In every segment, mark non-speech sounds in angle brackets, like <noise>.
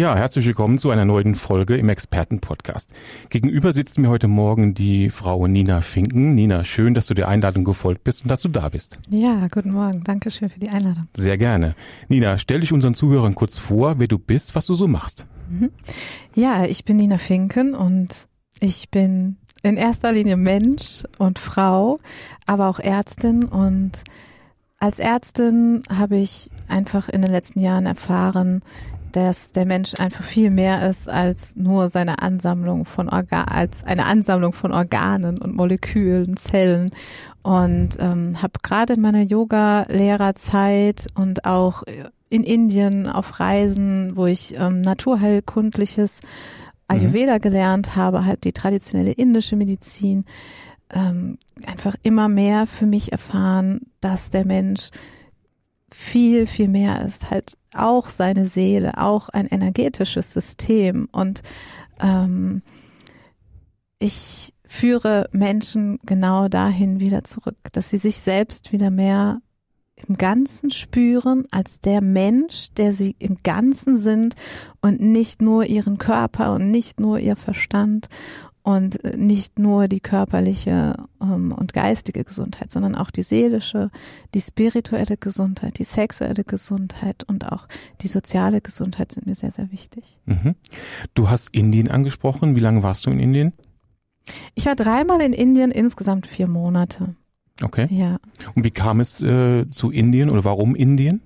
Ja, herzlich willkommen zu einer neuen Folge im Expertenpodcast. Gegenüber sitzt mir heute Morgen die Frau Nina Finken. Nina, schön, dass du der Einladung gefolgt bist und dass du da bist. Ja, guten Morgen. Dankeschön für die Einladung. Sehr gerne. Nina, stell dich unseren Zuhörern kurz vor, wer du bist, was du so machst. Mhm. Ja, ich bin Nina Finken und ich bin in erster Linie Mensch und Frau, aber auch Ärztin und als Ärztin habe ich einfach in den letzten Jahren erfahren, dass der Mensch einfach viel mehr ist als nur seine Ansammlung von Organ, als eine Ansammlung von Organen und Molekülen, Zellen. Und ähm, habe gerade in meiner Yoga-Lehrerzeit und auch in Indien auf Reisen, wo ich ähm, naturheilkundliches Ayurveda mhm. gelernt habe, halt die traditionelle indische Medizin, ähm, einfach immer mehr für mich erfahren, dass der Mensch viel, viel mehr ist, halt auch seine Seele, auch ein energetisches System. Und ähm, ich führe Menschen genau dahin wieder zurück, dass sie sich selbst wieder mehr im Ganzen spüren als der Mensch, der sie im Ganzen sind und nicht nur ihren Körper und nicht nur ihr Verstand und äh, nicht nur die körperliche ähm, und geistige Gesundheit, sondern auch die seelische, die spirituelle Gesundheit, die sexuelle Gesundheit und auch die soziale Gesundheit sind mir sehr, sehr wichtig. Mhm. Du hast Indien angesprochen. Wie lange warst du in Indien? Ich war dreimal in Indien, insgesamt vier Monate. Okay. Ja. Und wie kam es äh, zu Indien oder warum Indien?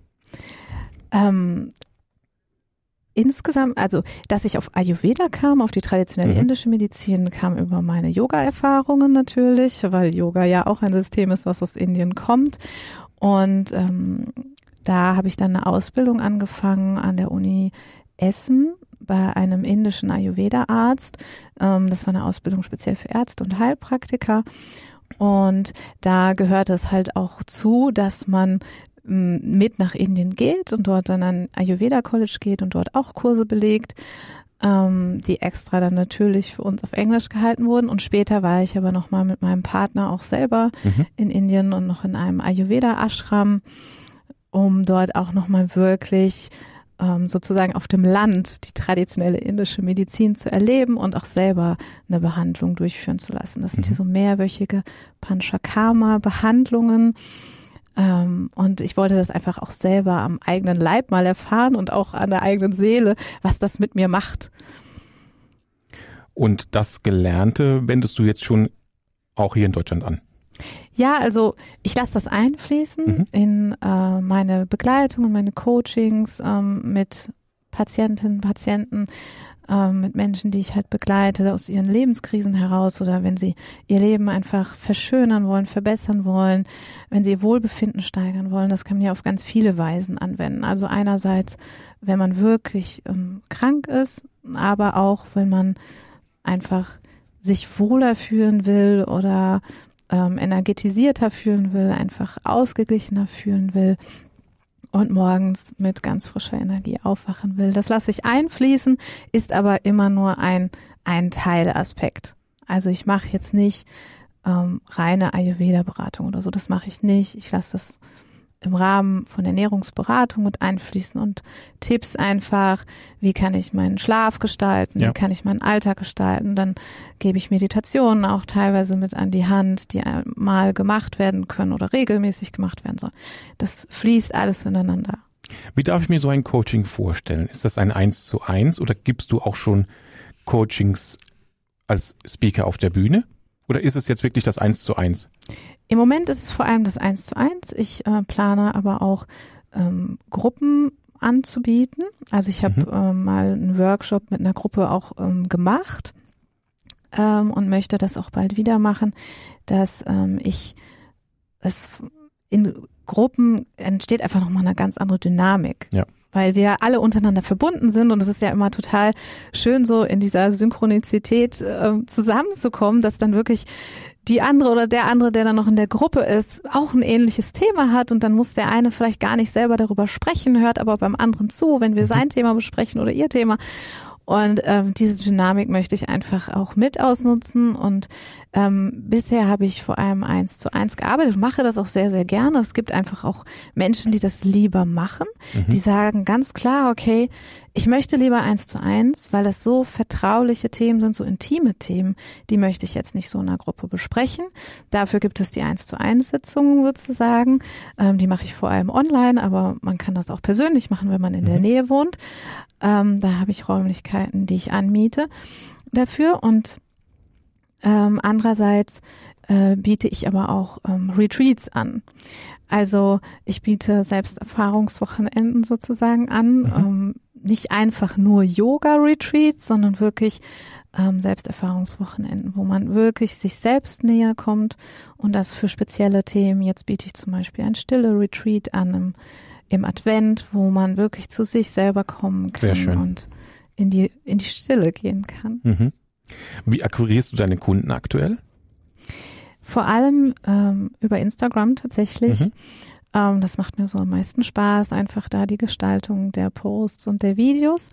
Ähm, insgesamt, also dass ich auf Ayurveda kam, auf die traditionelle mhm. indische Medizin, kam über meine Yoga-Erfahrungen natürlich, weil Yoga ja auch ein System ist, was aus Indien kommt. Und ähm, da habe ich dann eine Ausbildung angefangen an der Uni Essen bei einem indischen Ayurveda-Arzt. Ähm, das war eine Ausbildung speziell für Ärzte und Heilpraktiker. Und da gehört es halt auch zu, dass man mit nach Indien geht und dort dann an Ayurveda College geht und dort auch Kurse belegt, ähm, die extra dann natürlich für uns auf Englisch gehalten wurden. Und später war ich aber nochmal mit meinem Partner auch selber mhm. in Indien und noch in einem Ayurveda Ashram, um dort auch nochmal wirklich ähm, sozusagen auf dem Land die traditionelle indische Medizin zu erleben und auch selber eine Behandlung durchführen zu lassen. Das sind mhm. hier so mehrwöchige Panchakarma-Behandlungen ähm, und ich wollte das einfach auch selber am eigenen Leib mal erfahren und auch an der eigenen Seele, was das mit mir macht. Und das Gelernte wendest du jetzt schon auch hier in Deutschland an? Ja, also ich lasse das einfließen mhm. in äh, meine Begleitung und meine Coachings ähm, mit Patientinnen, Patienten ähm, mit Menschen, die ich halt begleite, aus ihren Lebenskrisen heraus oder wenn sie ihr Leben einfach verschönern wollen, verbessern wollen, wenn sie ihr Wohlbefinden steigern wollen. Das kann man ja auf ganz viele Weisen anwenden. Also einerseits, wenn man wirklich ähm, krank ist, aber auch, wenn man einfach sich wohler fühlen will oder ähm, energetisierter fühlen will, einfach ausgeglichener fühlen will, und morgens mit ganz frischer Energie aufwachen will. Das lasse ich einfließen, ist aber immer nur ein, ein Teilaspekt. Also ich mache jetzt nicht ähm, reine Ayurveda-Beratung oder so, das mache ich nicht. Ich lasse das im Rahmen von Ernährungsberatung mit einfließen und Tipps einfach, wie kann ich meinen Schlaf gestalten, ja. wie kann ich meinen Alltag gestalten. Dann gebe ich Meditationen auch teilweise mit an die Hand, die mal gemacht werden können oder regelmäßig gemacht werden sollen. Das fließt alles ineinander. Wie darf ich mir so ein Coaching vorstellen? Ist das ein Eins zu eins oder gibst du auch schon Coachings als Speaker auf der Bühne? Oder ist es jetzt wirklich das Eins zu eins? Im Moment ist es vor allem das Eins zu eins. Ich äh, plane aber auch ähm, Gruppen anzubieten. Also ich habe mhm. ähm, mal einen Workshop mit einer Gruppe auch ähm, gemacht ähm, und möchte das auch bald wieder machen, dass ähm, ich es in Gruppen entsteht einfach nochmal eine ganz andere Dynamik. Ja. Weil wir alle untereinander verbunden sind und es ist ja immer total schön, so in dieser Synchronizität äh, zusammenzukommen, dass dann wirklich die andere oder der andere, der dann noch in der Gruppe ist, auch ein ähnliches Thema hat und dann muss der eine vielleicht gar nicht selber darüber sprechen, hört aber beim anderen zu, wenn wir mhm. sein Thema besprechen oder ihr Thema. Und ähm, diese Dynamik möchte ich einfach auch mit ausnutzen. Und ähm, bisher habe ich vor allem eins zu eins gearbeitet, mache das auch sehr, sehr gerne. Es gibt einfach auch Menschen, die das lieber machen, mhm. die sagen ganz klar, okay, ich möchte lieber eins zu eins, weil es so vertrauliche Themen sind, so intime Themen, die möchte ich jetzt nicht so in einer Gruppe besprechen. Dafür gibt es die eins zu eins Sitzungen sozusagen. Ähm, die mache ich vor allem online, aber man kann das auch persönlich machen, wenn man in mhm. der Nähe wohnt. Ähm, da habe ich Räumlichkeiten, die ich anmiete dafür und ähm, andererseits äh, biete ich aber auch ähm, Retreats an. Also ich biete Selbsterfahrungswochenenden sozusagen an. Mhm. Ähm, nicht einfach nur Yoga-Retreats, sondern wirklich ähm, Selbsterfahrungswochenenden, wo man wirklich sich selbst näher kommt und das für spezielle Themen. Jetzt biete ich zum Beispiel ein stille Retreat an im, im Advent, wo man wirklich zu sich selber kommen kann und in die, in die Stille gehen kann. Mhm. Wie akquirierst du deine Kunden aktuell? Vor allem ähm, über Instagram tatsächlich. Mhm. Ähm, das macht mir so am meisten Spaß, einfach da die Gestaltung der Posts und der Videos.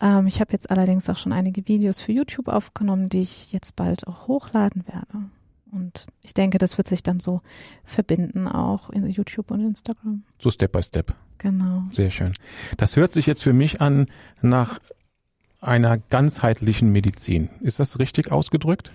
Ähm, ich habe jetzt allerdings auch schon einige Videos für YouTube aufgenommen, die ich jetzt bald auch hochladen werde. Und ich denke, das wird sich dann so verbinden, auch in YouTube und Instagram. So Step by Step. Genau. Sehr schön. Das hört sich jetzt für mich an nach einer ganzheitlichen Medizin. Ist das richtig ausgedrückt?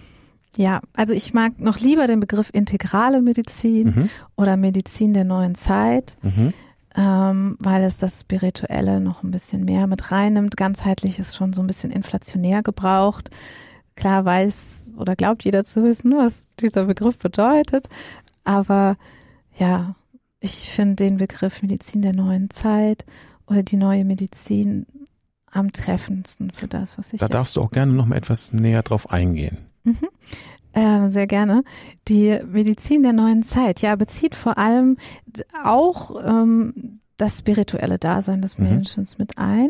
Ja, also ich mag noch lieber den Begriff integrale Medizin mhm. oder Medizin der neuen Zeit, mhm. ähm, weil es das Spirituelle noch ein bisschen mehr mit reinnimmt. Ganzheitlich ist schon so ein bisschen inflationär gebraucht. Klar weiß oder glaubt jeder zu wissen, was dieser Begriff bedeutet, aber ja, ich finde den Begriff Medizin der neuen Zeit oder die neue Medizin am treffendsten für das, was ich. Da darfst du auch gerne noch mal etwas näher drauf eingehen. Mhm. Äh, sehr gerne. Die Medizin der neuen Zeit, ja, bezieht vor allem auch ähm, das spirituelle Dasein des mhm. Menschen mit ein.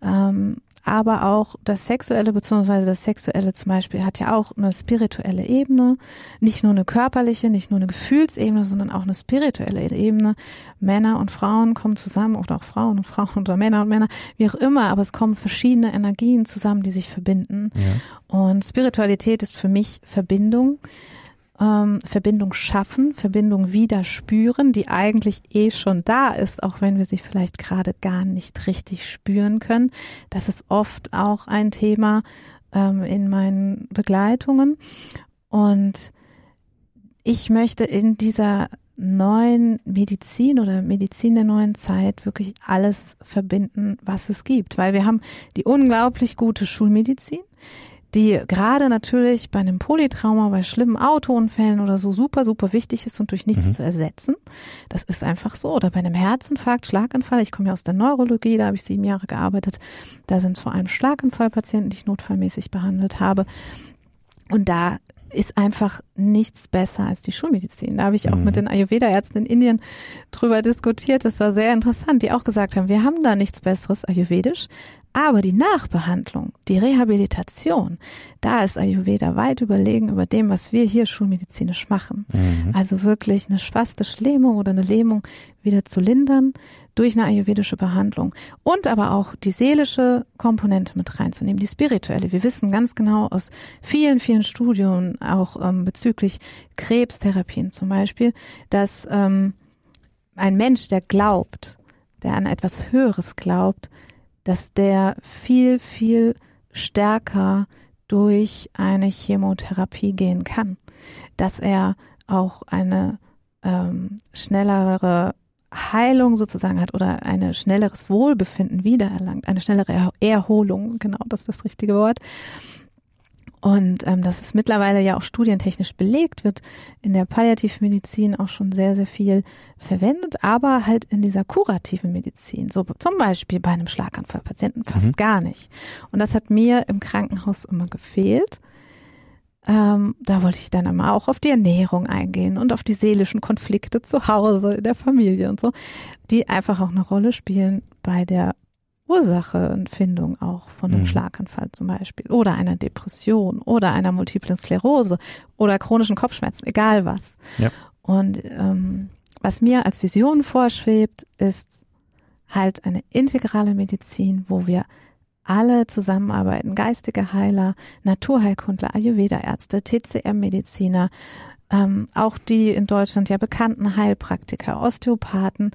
Ähm, aber auch das Sexuelle, beziehungsweise das Sexuelle zum Beispiel hat ja auch eine spirituelle Ebene, nicht nur eine körperliche, nicht nur eine Gefühlsebene, sondern auch eine spirituelle Ebene. Männer und Frauen kommen zusammen oder auch Frauen und Frauen oder Männer und Männer, wie auch immer, aber es kommen verschiedene Energien zusammen, die sich verbinden. Ja. Und Spiritualität ist für mich Verbindung ähm, Verbindung schaffen, Verbindung wieder spüren, die eigentlich eh schon da ist, auch wenn wir sie vielleicht gerade gar nicht richtig spüren können. Das ist oft auch ein Thema ähm, in meinen Begleitungen. Und ich möchte in dieser neuen Medizin oder Medizin der neuen Zeit wirklich alles verbinden, was es gibt, weil wir haben die unglaublich gute Schulmedizin, die gerade natürlich bei einem Polytrauma, bei schlimmen Autounfällen oder so super, super wichtig ist und durch nichts mhm. zu ersetzen. Das ist einfach so. Oder bei einem Herzinfarkt, Schlaganfall. Ich komme ja aus der Neurologie, da habe ich sieben Jahre gearbeitet. Da sind es vor allem Schlaganfallpatienten, die ich notfallmäßig behandelt habe. Und da ist einfach nichts besser als die Schulmedizin. Da habe ich auch mhm. mit den Ayurveda-Ärzten in Indien drüber diskutiert. Das war sehr interessant, die auch gesagt haben, wir haben da nichts Besseres ayurvedisch aber die Nachbehandlung, die Rehabilitation, da ist Ayurveda weit überlegen über dem, was wir hier schulmedizinisch machen. Mhm. Also wirklich eine spastische Lähmung oder eine Lähmung wieder zu lindern durch eine ayurvedische Behandlung. Und aber auch die seelische Komponente mit reinzunehmen, die spirituelle. Wir wissen ganz genau aus vielen, vielen Studien, auch ähm, bezüglich Krebstherapien zum Beispiel, dass ähm, ein Mensch, der glaubt, der an etwas Höheres glaubt, dass der viel, viel stärker durch eine Chemotherapie gehen kann, dass er auch eine ähm, schnellere Heilung sozusagen hat oder ein schnelleres Wohlbefinden wiedererlangt, eine schnellere Erholung, genau das ist das richtige Wort, und ähm, dass es mittlerweile ja auch studientechnisch belegt wird, in der Palliativmedizin auch schon sehr, sehr viel verwendet, aber halt in dieser kurativen Medizin, so zum Beispiel bei einem Schlaganfallpatienten fast mhm. gar nicht. Und das hat mir im Krankenhaus immer gefehlt. Ähm, da wollte ich dann immer auch auf die Ernährung eingehen und auf die seelischen Konflikte zu Hause, in der Familie und so, die einfach auch eine Rolle spielen bei der Ursachenfindung auch von einem Mhm. Schlaganfall zum Beispiel oder einer Depression oder einer multiplen Sklerose oder chronischen Kopfschmerzen, egal was. Ja. Und ähm, was mir als Vision vorschwebt, ist halt eine integrale Medizin, wo wir alle zusammenarbeiten, geistige Heiler, Naturheilkundler, Ayurveda-Ärzte, TCM-Mediziner, ähm, auch die in Deutschland ja bekannten Heilpraktiker, Osteopathen,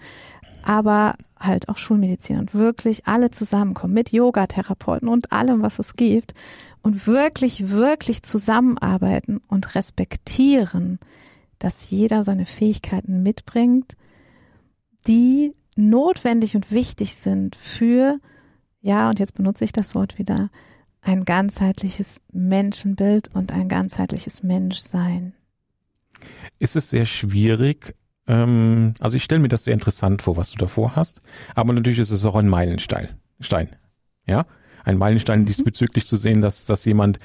aber halt auch Schulmediziner und wirklich alle zusammenkommen mit Yogatherapeuten und allem, was es gibt und wirklich, wirklich zusammenarbeiten und respektieren, dass jeder seine Fähigkeiten mitbringt, die notwendig und wichtig sind für, ja, und jetzt benutze ich das Wort wieder, ein ganzheitliches Menschenbild und ein ganzheitliches Menschsein. Ist es sehr schwierig, ähm, also ich stelle mir das sehr interessant vor, was du davor hast, aber natürlich ist es auch ein Meilenstein. Stein, ja, ein Meilenstein diesbezüglich zu sehen, dass, dass jemand,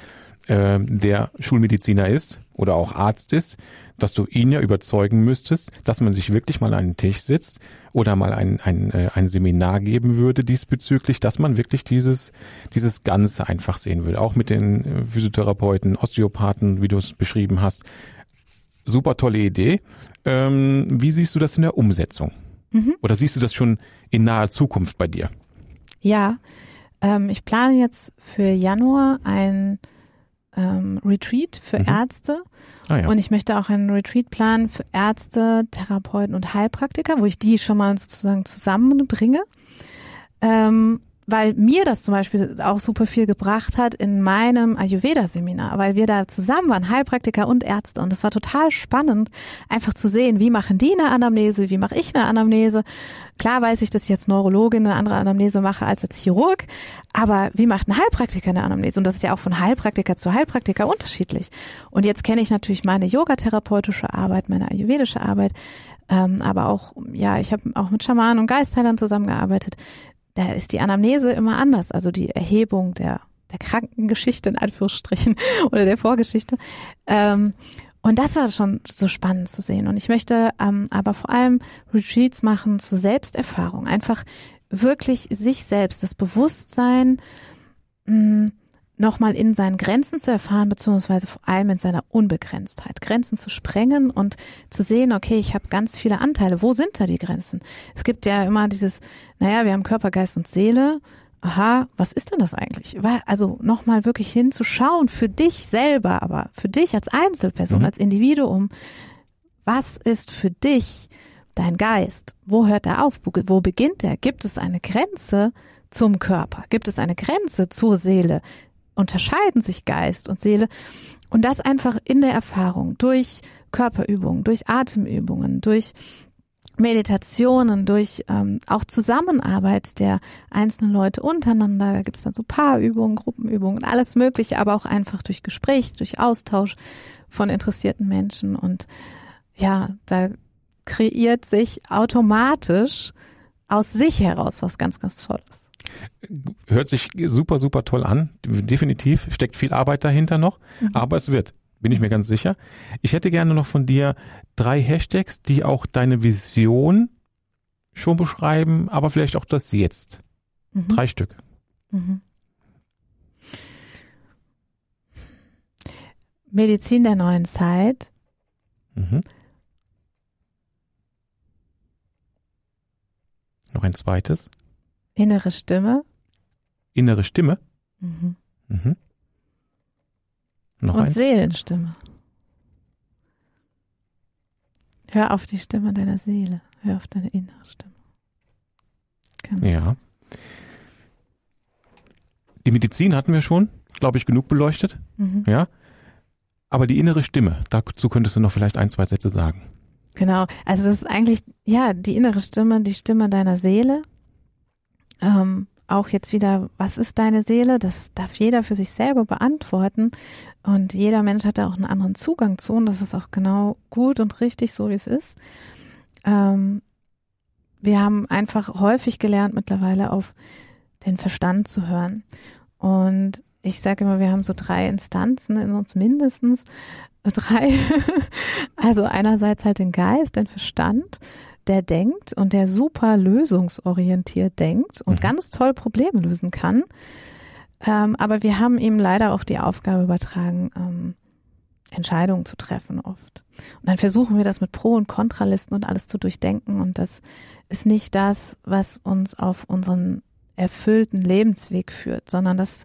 äh, der Schulmediziner ist oder auch Arzt ist, dass du ihn ja überzeugen müsstest, dass man sich wirklich mal an den Tisch sitzt oder mal ein, ein, äh, ein Seminar geben würde diesbezüglich, dass man wirklich dieses, dieses Ganze einfach sehen würde. Auch mit den äh, Physiotherapeuten, Osteopathen, wie du es beschrieben hast. Super tolle Idee. Ähm, wie siehst du das in der Umsetzung? Mhm. Oder siehst du das schon in naher Zukunft bei dir? Ja, ähm, ich plane jetzt für Januar ein ähm, Retreat für Mhm. Ärzte Ah ja. und ich möchte auch einen Retreat planen für Ärzte, Therapeuten und Heilpraktiker, wo ich die schon mal sozusagen zusammenbringe. Ähm, weil mir das zum Beispiel auch super viel gebracht hat in meinem Ayurveda-Seminar, weil wir da zusammen waren, Heilpraktiker und Ärzte. Und es war total spannend, einfach zu sehen, wie machen die eine Anamnese, wie mache ich eine Anamnese. Klar weiß ich, dass ich als Neurologin eine andere Anamnese mache als als Chirurg, aber wie macht ein Heilpraktiker eine Anamnese? Und das ist ja auch von Heilpraktiker zu Heilpraktiker unterschiedlich. Und jetzt kenne ich natürlich meine yogatherapeutische Arbeit, meine ayurvedische Arbeit, ähm, aber auch, ja, ich habe auch mit Schamanen und Geistheilern zusammengearbeitet. Da ist die Anamnese immer anders, also die Erhebung der, der Krankengeschichte in Anführungsstrichen <laughs> oder der Vorgeschichte. Ähm, und das war schon so spannend zu sehen. Und ich möchte ähm, aber vor allem Retreats machen zur Selbsterfahrung. Einfach wirklich sich selbst, das Bewusstsein mh, nochmal in seinen Grenzen zu erfahren, beziehungsweise vor allem in seiner Unbegrenztheit. Grenzen zu sprengen und zu sehen, okay, ich habe ganz viele Anteile. Wo sind da die Grenzen? Es gibt ja immer dieses, naja, wir haben Körper, Geist und Seele. Aha, was ist denn das eigentlich? Weil, also nochmal wirklich hinzuschauen für dich selber, aber für dich als Einzelperson, Mhm. als Individuum, was ist für dich dein Geist? Wo hört er auf? Wo, wo beginnt er? Gibt es eine Grenze zum Körper? Gibt es eine Grenze zur Seele? Unterscheiden sich Geist und Seele? Und das einfach in der Erfahrung durch Körperübungen, durch Atemübungen, durch Meditationen, durch ähm, auch Zusammenarbeit der einzelnen Leute untereinander. Da gibt's dann so Paarübungen, Gruppenübungen, alles Mögliche, aber auch einfach durch Gespräch, durch Austausch von interessierten Menschen. Und ja, da kreiert sich automatisch aus sich heraus was ganz, ganz Tolles. Hört sich super, super toll an. Definitiv steckt viel Arbeit dahinter noch, aber es wird. Bin ich mir ganz sicher. Ich hätte gerne noch von dir drei Hashtags, die auch deine Vision schon beschreiben, aber vielleicht auch das Jetzt. Mhm. Drei Stück. Mhm. Medizin der neuen Zeit. Mhm. Noch ein zweites. Innere Stimme. Innere Stimme. Mhm. Mhm. Noch und eins. Seelenstimme. Hör auf die Stimme deiner Seele. Hör auf deine innere Stimme. Genau. Ja. Die Medizin hatten wir schon, glaube ich, genug beleuchtet. Mhm. Ja. Aber die innere Stimme, dazu könntest du noch vielleicht ein, zwei Sätze sagen. Genau. Also das ist eigentlich, ja, die innere Stimme, die Stimme deiner Seele. Ähm, auch jetzt wieder, was ist deine Seele? Das darf jeder für sich selber beantworten. Und jeder Mensch hat da auch einen anderen Zugang zu. Und das ist auch genau gut und richtig, so wie es ist. Ähm, wir haben einfach häufig gelernt, mittlerweile auf den Verstand zu hören. Und ich sage immer, wir haben so drei Instanzen in uns mindestens. <laughs> Drei. Also einerseits halt den Geist, den Verstand, der denkt und der super lösungsorientiert denkt und Mhm. ganz toll Probleme lösen kann. Ähm, aber wir haben ihm leider auch die Aufgabe übertragen, ähm, Entscheidungen zu treffen oft. Und dann versuchen wir das mit Pro- und Kontralisten und alles zu durchdenken. Und das ist nicht das, was uns auf unseren erfüllten Lebensweg führt, sondern das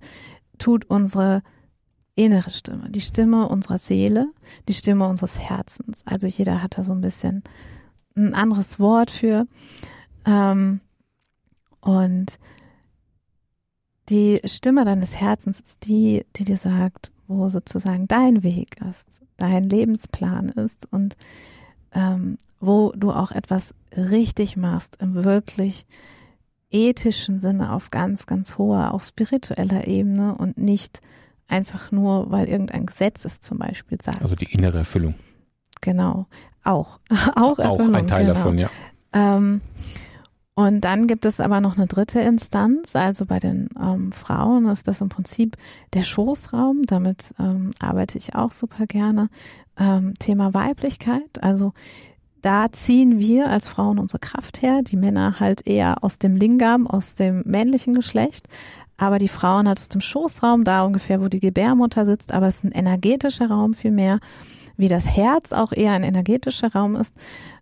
tut unsere innere Stimme, die Stimme unserer Seele, die Stimme unseres Herzens. Also jeder hat da so ein bisschen ein anderes Wort für. Ähm, und die Stimme deines Herzens ist die, die dir sagt, wo sozusagen dein Weg ist, dein Lebensplan ist und ähm, wo du auch etwas richtig machst im wirklich ethischen Sinne auf ganz, ganz hoher, auch spiritueller Ebene und nicht einfach nur, weil irgendein Gesetz es zum Beispiel sagt. Also die innere Erfüllung. genau. <laughs> Auch. auch Auch Erfüllung, ein Teil genau. davon, ja. Ähm, und dann gibt es aber noch eine dritte Instanz, also bei den ähm, Frauen ist das im Prinzip der Schoßraum. Damit ähm, arbeite ich auch super gerne. Ähm, Thema Weiblichkeit, also da ziehen wir als Frauen unsere Kraft her, die Männer halt eher aus dem Lingam, aus dem männlichen Geschlecht, aber die Frauen halt aus dem Schoßraum, da ungefähr, wo die Gebärmutter sitzt, aber es ist ein energetischer Raum viel mehr, wie das Herz auch eher ein energetischer Raum ist.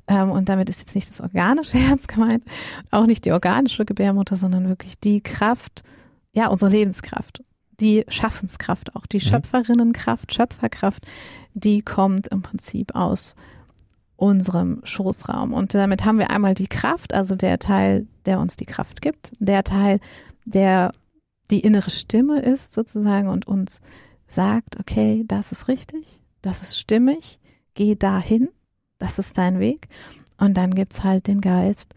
Ähm, und damit ist jetzt nicht das organische <laughs> Herz gemeint, auch nicht die organische Gebärmutter, sondern wirklich die Kraft, ja, unsere Lebenskraft, die Schaffenskraft, auch die Mhm. Schöpferinnenkraft, Schöpferkraft, die kommt im Prinzip aus unserem Schoßraum. Und damit haben wir einmal die Kraft, also der Teil, der uns die Kraft gibt, der Teil, der die innere Stimme ist sozusagen und uns sagt, okay, das ist richtig, das ist stimmig, geh dahin, das ist dein Weg. Und dann gibt's halt den Geist,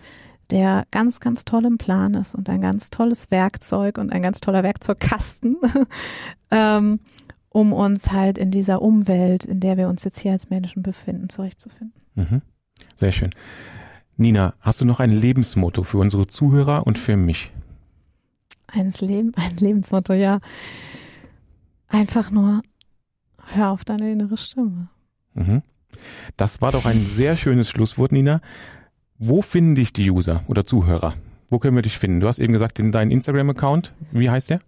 der ganz, ganz toll im Plan ist und ein ganz tolles Werkzeug und ein ganz toller Werkzeugkasten, <laughs> ähm, um uns halt in dieser Umwelt, in der wir uns jetzt hier als Menschen befinden, zurechtzufinden. Mhm. Sehr schön. Nina, hast du noch ein Lebensmotto für unsere Zuhörer und für mich? Eines Leben, <laughs> ein Lebensmotto, ja. Einfach nur, hör auf deine innere Stimme. Mhm. Das war doch ein sehr schönes Schlusswort, Nina. Wo finden dich die User oder Zuhörer? Wo können wir dich finden? Du hast eben gesagt, in deinen Instagram-Account. Wie heißt der?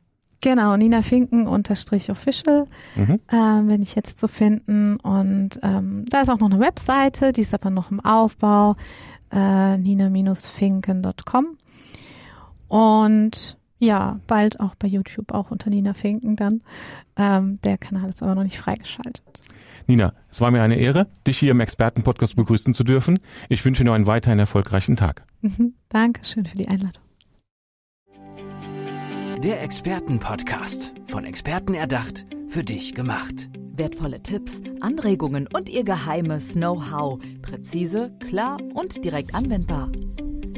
Genau, Nina Finken unterstrich official Mhm. ähm, bin ich jetzt zu finden. Und ähm, da ist auch noch eine Webseite, die ist aber noch im Aufbau, äh, nina-finken.com. Und ja, bald auch bei YouTube, auch unter Nina Finken dann. Ähm, der Kanal ist aber noch nicht freigeschaltet. Nina, es war mir eine Ehre, dich hier im Expertenpodcast begrüßen zu dürfen. Ich wünsche dir einen weiterhin erfolgreichen Tag. Mhm. Dankeschön für die Einladung. Der Expertenpodcast. Von Experten erdacht, für dich gemacht. Wertvolle Tipps, Anregungen und ihr geheimes Know-how. Präzise, klar und direkt anwendbar.